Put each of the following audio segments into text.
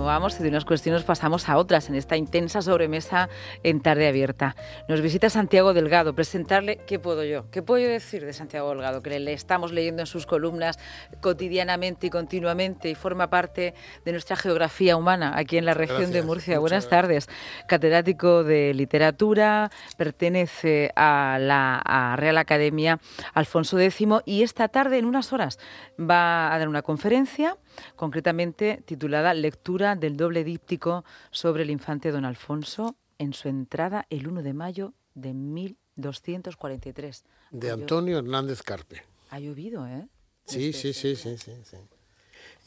Continuamos y de unas cuestiones pasamos a otras en esta intensa sobremesa en tarde abierta. Nos visita Santiago Delgado. Presentarle, ¿qué puedo yo? ¿Qué puedo yo decir de Santiago Delgado? Que le estamos leyendo en sus columnas cotidianamente y continuamente y forma parte de nuestra geografía humana aquí en la región de Murcia. Buenas tardes. Catedrático de literatura, pertenece a la Real Academia Alfonso X y esta tarde, en unas horas, va a dar una conferencia concretamente titulada Lectura del doble díptico sobre el infante don Alfonso en su entrada el 1 de mayo de 1243. De Antonio Hernández Carpe. Ha llovido, ¿eh? Sí, sí, sí, sí, sí, sí.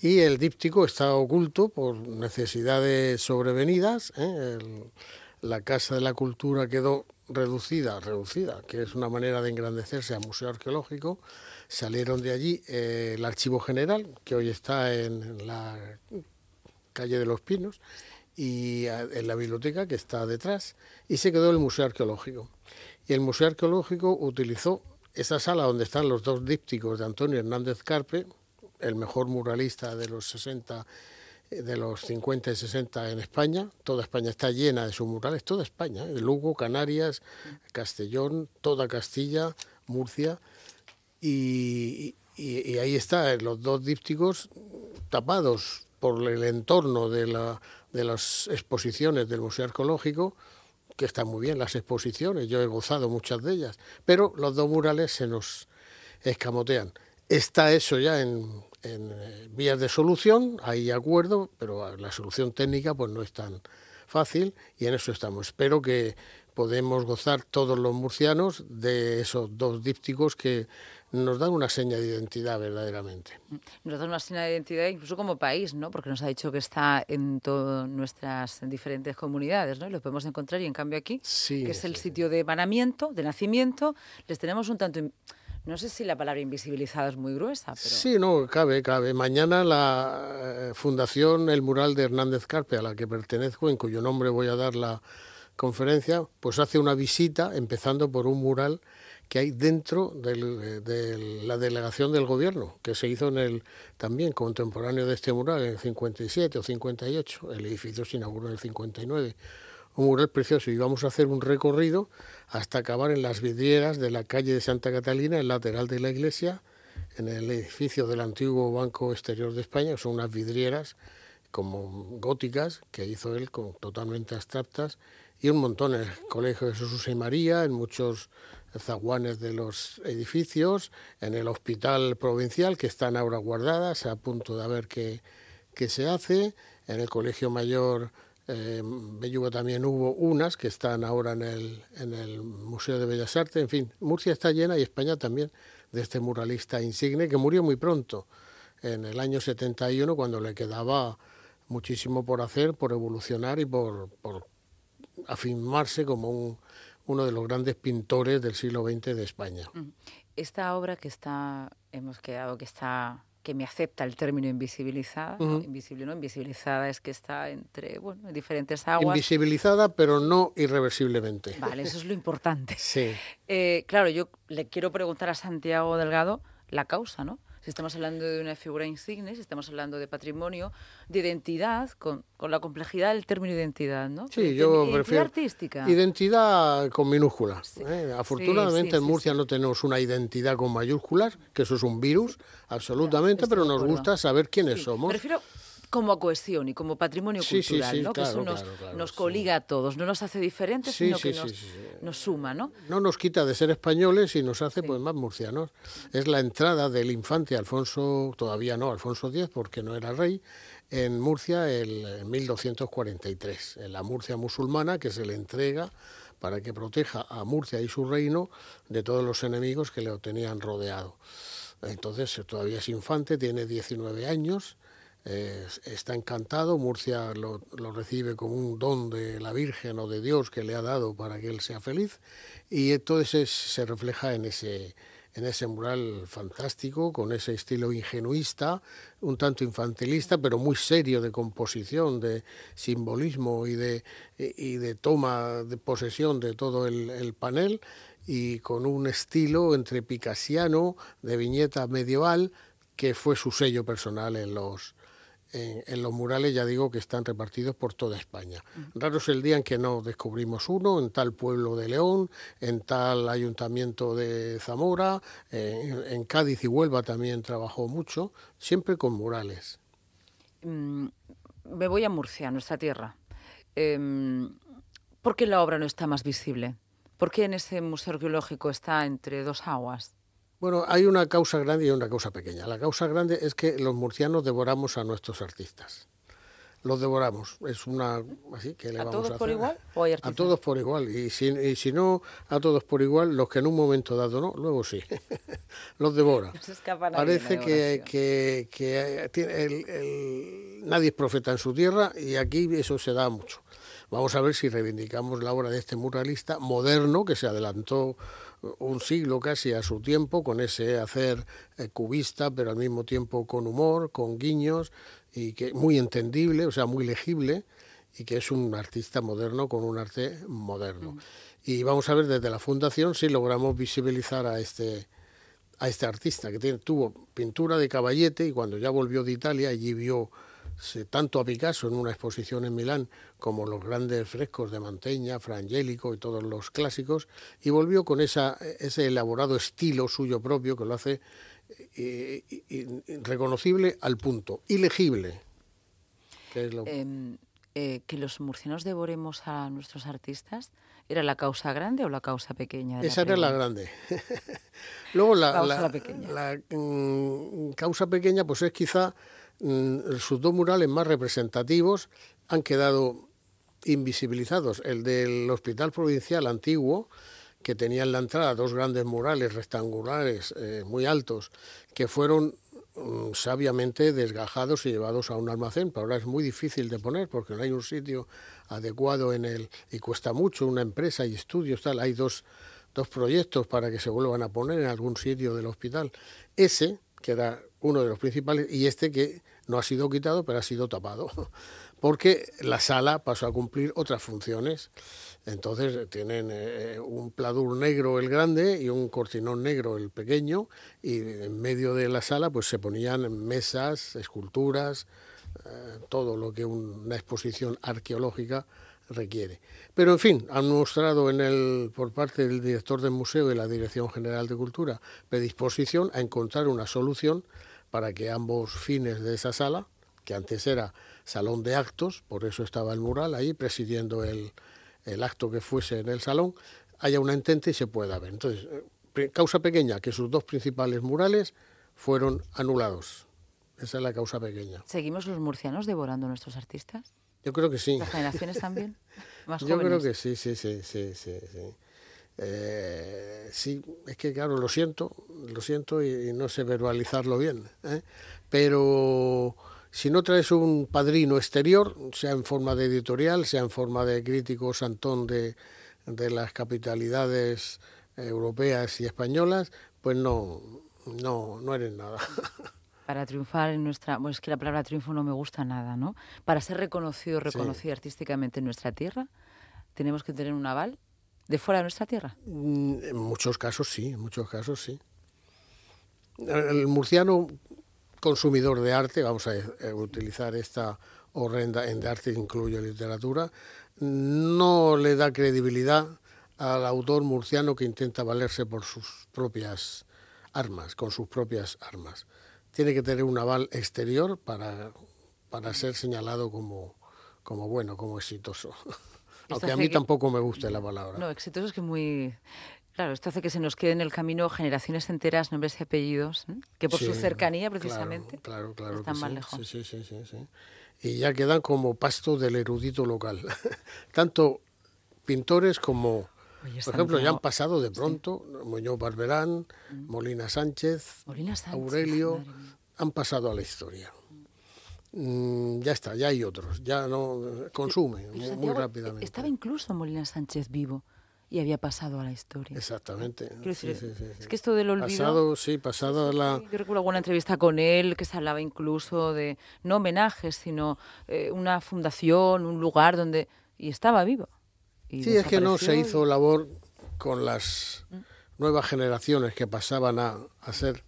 Y el díptico está oculto por necesidades sobrevenidas. La Casa de la Cultura quedó reducida, reducida, que es una manera de engrandecerse a museo arqueológico, salieron de allí eh, el Archivo General, que hoy está en la calle de los Pinos, y en la biblioteca que está detrás, y se quedó el Museo Arqueológico. Y el Museo Arqueológico utilizó esa sala donde están los dos dípticos de Antonio Hernández Carpe, el mejor muralista de los 60 de los 50 y 60 en España. Toda España está llena de sus murales, toda España, ¿eh? Lugo, Canarias, Castellón, toda Castilla, Murcia. Y, ahí están los dos dípticos tapados por el entorno de, de las exposiciones del Museo Arqueológico, que están muy bien las exposiciones, yo he gozado muchas de ellas, pero los dos murales se nos escamotean. Está eso ya en, en eh, vías de solución, hay acuerdo, pero la solución técnica pues no es tan fácil y en eso estamos. Espero que podemos gozar todos los murcianos de esos dos dípticos que nos dan una seña de identidad verdaderamente. Nos dan una seña de identidad incluso como país, ¿no? Porque nos ha dicho que está en todas nuestras diferentes comunidades, ¿no? Y lo podemos encontrar y en cambio aquí, que es el sitio de vanamiento, de nacimiento, les tenemos un tanto no sé si la palabra invisibilizada es muy gruesa, pero... Sí, no, cabe, cabe. Mañana la eh, Fundación El Mural de Hernández Carpe, a la que pertenezco, en cuyo nombre voy a dar la conferencia, pues hace una visita, empezando por un mural que hay dentro de la delegación del gobierno, que se hizo en el también contemporáneo de este mural, en el 57 o 58. El edificio se inauguró en el 59 un mural precioso. Y vamos a hacer un recorrido hasta acabar en las vidrieras de la calle de Santa Catalina, el lateral de la iglesia, en el edificio del antiguo Banco Exterior de España, son unas vidrieras como góticas que hizo él, con, totalmente abstractas, y un montón. En el Colegio de Jesús y María, en muchos zaguanes de los edificios, en el Hospital Provincial, que están ahora guardadas, a punto de ver qué, qué se hace, en el Colegio Mayor eh, Belluga también hubo unas que están ahora en el, en el Museo de Bellas Artes. En fin, Murcia está llena y España también de este muralista insigne que murió muy pronto, en el año 71, cuando le quedaba muchísimo por hacer, por evolucionar y por, por afirmarse como un, uno de los grandes pintores del siglo XX de España. Esta obra que está, hemos quedado que está que me acepta el término invisibilizada. Invisible, ¿no? Invisibilizada es que está entre bueno, diferentes aguas. Invisibilizada, pero no irreversiblemente. Vale, eso es lo importante. sí. Eh, claro, yo le quiero preguntar a Santiago Delgado la causa, ¿no? Si estamos hablando de una figura insigne, si estamos hablando de patrimonio, de identidad, con, con la complejidad del término identidad, ¿no? Sí, yo identidad prefiero... artística. Identidad con minúscula. ¿eh? Afortunadamente en Murcia no tenemos una identidad con mayúsculas, que eso es un virus, absolutamente, pero nos gusta saber quiénes somos. Prefiero como cohesión y como patrimonio cultural, ¿no? que eso nos, coliga a todos, no nos hace diferentes, sino que nos, suma, ¿no? No nos quita de ser españoles y nos hace pues más murcianos. Es la entrada del infante Alfonso, todavía no, Alfonso X, porque no era rey, en Murcia el, en 1243, en la Murcia musulmana que se le entrega para que proteja a Murcia y su reino de todos los enemigos que le tenían rodeado. Entonces todavía es infante, tiene 19 años está encantado, Murcia lo, recibe como un don de la Virgen o de Dios que le ha dado para que él sea feliz. Y eso se refleja en ese, en ese mural fantástico, con ese estilo ingenuista, un tanto infantilista, pero muy serio de composición, de simbolismo y de, y de toma de posesión de todo el, el panel. Y con un estilo entre picasiano, de viñeta medieval, que fue su sello personal en los, en, los murales, ya digo, que están repartidos por toda España. Raro es el día en que no descubrimos uno, en tal pueblo de León, en tal ayuntamiento de Zamora, en, Cádiz y Huelva también trabajó mucho, siempre con murales. Mm, me voy a Murcia, nuestra tierra. Em, ¿Por qué la obra no está más visible? ¿Por qué en ese museo arqueológico está entre dos aguas? Bueno, hay una causa grande y una causa pequeña. La causa grande es que los murcianos devoramos a nuestros artistas. Los devoramos. Es una así que le ¿A todos por igual A todos por igual. Y si, y si no a todos por igual, los que en un momento dado no, luego sí. los devora. Parece que, que, que nadie es profeta en su tierra y aquí eso se da mucho. Vamos a ver si reivindicamos la obra de este muralista moderno que se adelantó un siglo casi a su tiempo, con ese hacer eh, cubista, pero al mismo tiempo con humor, con guiños, y que muy entendible, o sea, muy legible, y que es un artista moderno con un arte moderno. Mm. Y vamos a ver desde la fundación si logramos visibilizar a este a este artista que tiene, tuvo pintura de caballete y cuando ya volvió de Italia allí vio tanto a Picasso en una exposición en Milán como los grandes frescos de Manteña, Frangélico y todos los clásicos, y volvió con esa, ese elaborado estilo suyo propio que lo hace eh, reconocible al punto, ilegible. Em, eh, que los murcianos devoremos a nuestros artistas, ¿era la causa grande o la causa pequeña? Esa era la grande. Luego la, la, la mm, causa pequeña pues es quizá sus dos murales más representativos han quedado invisibilizados. El del Hospital Provincial Antiguo, que tenía en la entrada dos grandes murales rectangulares eh, muy altos, que fueron mm, sabiamente desgajados y llevados a un almacén, pero ahora es muy difícil de poner porque no hay un sitio adecuado en él y cuesta mucho una empresa y estudios tal. Hay dos, dos proyectos para que se vuelvan a poner en algún sitio del hospital. Ese, que era uno de los principales, y este que no ha sido quitado, pero ha sido tapado, porque la sala pasó a cumplir otras funciones. Entonces tienen eh, un pladur negro el grande y un cortinón negro el pequeño, y en medio de la sala pues se ponían mesas, esculturas, eh, todo lo que una exposición arqueológica requiere. Pero en fin, han mostrado en el, por parte del director del museo y la Dirección General de Cultura predisposición a encontrar una solución para que ambos fines de esa sala, que antes era salón de actos, por eso estaba el mural ahí presidiendo el, acto que fuese en el salón, haya una entente y se pueda ver. Entonces, eh, causa pequeña, que sus dos principales murales fueron anulados. Esa es la causa pequeña. ¿Seguimos los murcianos devorando a nuestros artistas? Yo creo que sí. ¿Las generaciones también? Yo creo que sí, sí, sí, sí, sí. Eh, sí, es que claro, lo siento, lo siento y, no sé verbalizarlo bien, ¿eh? pero si no traes un padrino exterior, sea en forma de editorial, sea en forma de crítico santón de, de las capitalidades europeas y españolas, pues no, no, no eres nada. Para triunfar en nuestra, bueno, es que la palabra triunfo no me gusta nada, ¿no? Para ser reconocido, reconocido artísticamente en nuestra tierra, tenemos que tener un aval de fuera de nuestra tierra? Mm, en muchos casos sí, en muchos casos sí. El murciano consumidor de arte, vamos a eh, utilizar esta horrenda en de arte incluye literatura, no le da credibilidad al autor murciano que intenta valerse por sus propias armas, con sus propias armas. Tiene que tener un aval exterior para, para ser señalado como, como bueno, como exitoso. Aunque a mí tampoco me guste la palabra. No, exitoso es que muy... Claro, esto hace que se nos quede en el camino generaciones enteras, nombres y apellidos, que por su cercanía precisamente claro, claro, están más sí, lejos. Sí, sí, sí, sí, Y ya quedan como pasto del erudito local. Tanto pintores como, por ejemplo, ya han pasado de pronto Muñoz Barberán, mm. Molina Sánchez, Aurelio, han pasado a la historia. Mm, ya está, ya hay otros, ya no consume muy, rápidamente. Estaba incluso Molina Sánchez vivo y había pasado a la historia. Exactamente. es que esto del olvido... Pasado, sí, pasado la... Yo recuerdo alguna entrevista con él que se hablaba incluso de, no homenajes, sino eh, una fundación, un lugar donde... Y estaba vivo. Sí, es que no se hizo labor con las nuevas generaciones que pasaban a, a ser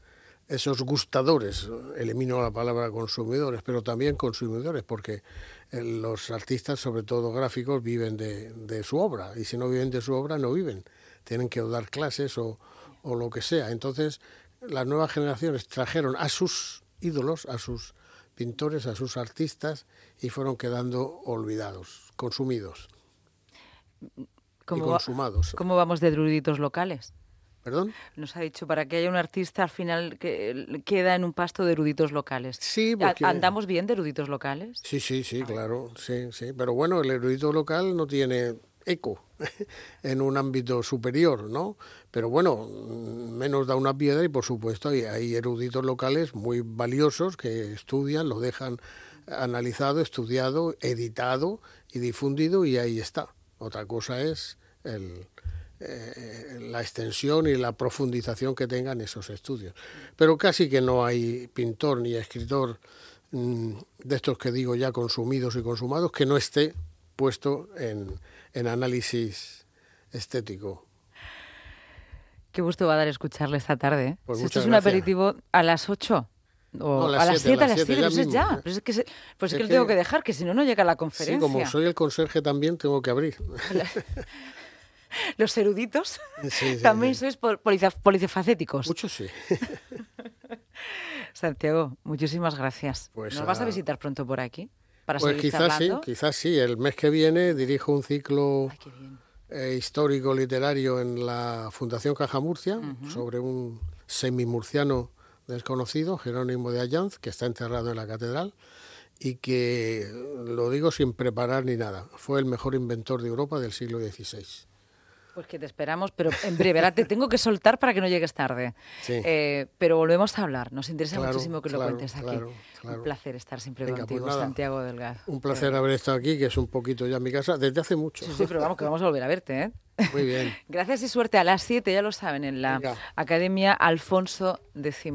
esos gustadores, elimino la palabra consumidores, pero también consumidores, porque eh, los artistas, sobre todo gráficos, viven de, de, su obra, y si no viven de su obra, no viven. Tienen que dar clases o, o lo que sea. Entonces, las nuevas generaciones trajeron a sus ídolos, a sus pintores, a sus artistas, y fueron quedando olvidados, consumidos ¿Cómo y consumados. ¿Cómo vamos de eruditos locales? ¿Perdón? Nos ha dicho, para que haya un artista, al final que queda en un pasto de eruditos locales. Sí, porque... ¿Andamos bien de eruditos locales? Sí, sí, sí, claro, sí, sí. Pero bueno, el erudito local no tiene eco en un ámbito superior, ¿no? Pero bueno, menos da una piedra y por supuesto hay, hay eruditos locales muy valiosos que estudian, lo dejan analizado, estudiado, editado y difundido y ahí está. Otra cosa es el, eh, la extensión y la profundización que tengan esos estudios. Pero casi que no hay pintor ni escritor mm, de estos que digo ya consumidos y consumados que no esté puesto en, en análisis estético. Qué gusto va a dar escucharle esta tarde. ¿eh? Pues esto es un aperitivo a las 8. O a las 7, a las 7, pues ya. Pues es que, se, pues es que, lo tengo que dejar, que si no, no llega a la conferencia. Sí, como soy el conserje también, tengo que abrir. los eruditos también sois polifacéticos. Muchos sí. Santiago, muchísimas gracias. Pues ¿Nos vas a visitar pronto por aquí? Para pues quizás sí, quizás sí. El mes que viene dirijo un ciclo eh, histórico literario en la Fundación Caja Murcia sobre un semimurciano desconocido, Jerónimo de Allanz, que está enterrado en la catedral y que, lo digo sin preparar ni nada, fue el mejor inventor de Europa del siglo XVI. Pues que te esperamos, pero en breve. Ahora te tengo que soltar para que no llegues tarde. Eh, pero volvemos a hablar. Nos interesa muchísimo que lo cuentes aquí. Un placer estar siempre pues contigo, Santiago Delgado. Un placer haber estado aquí, que es un poquito ya mi casa, desde hace mucho. Sí, sí, pero vamos, que vamos a volver a verte. ¿eh? Muy bien. Gracias y suerte a las 7, ya lo saben, en la Academia Alfonso X.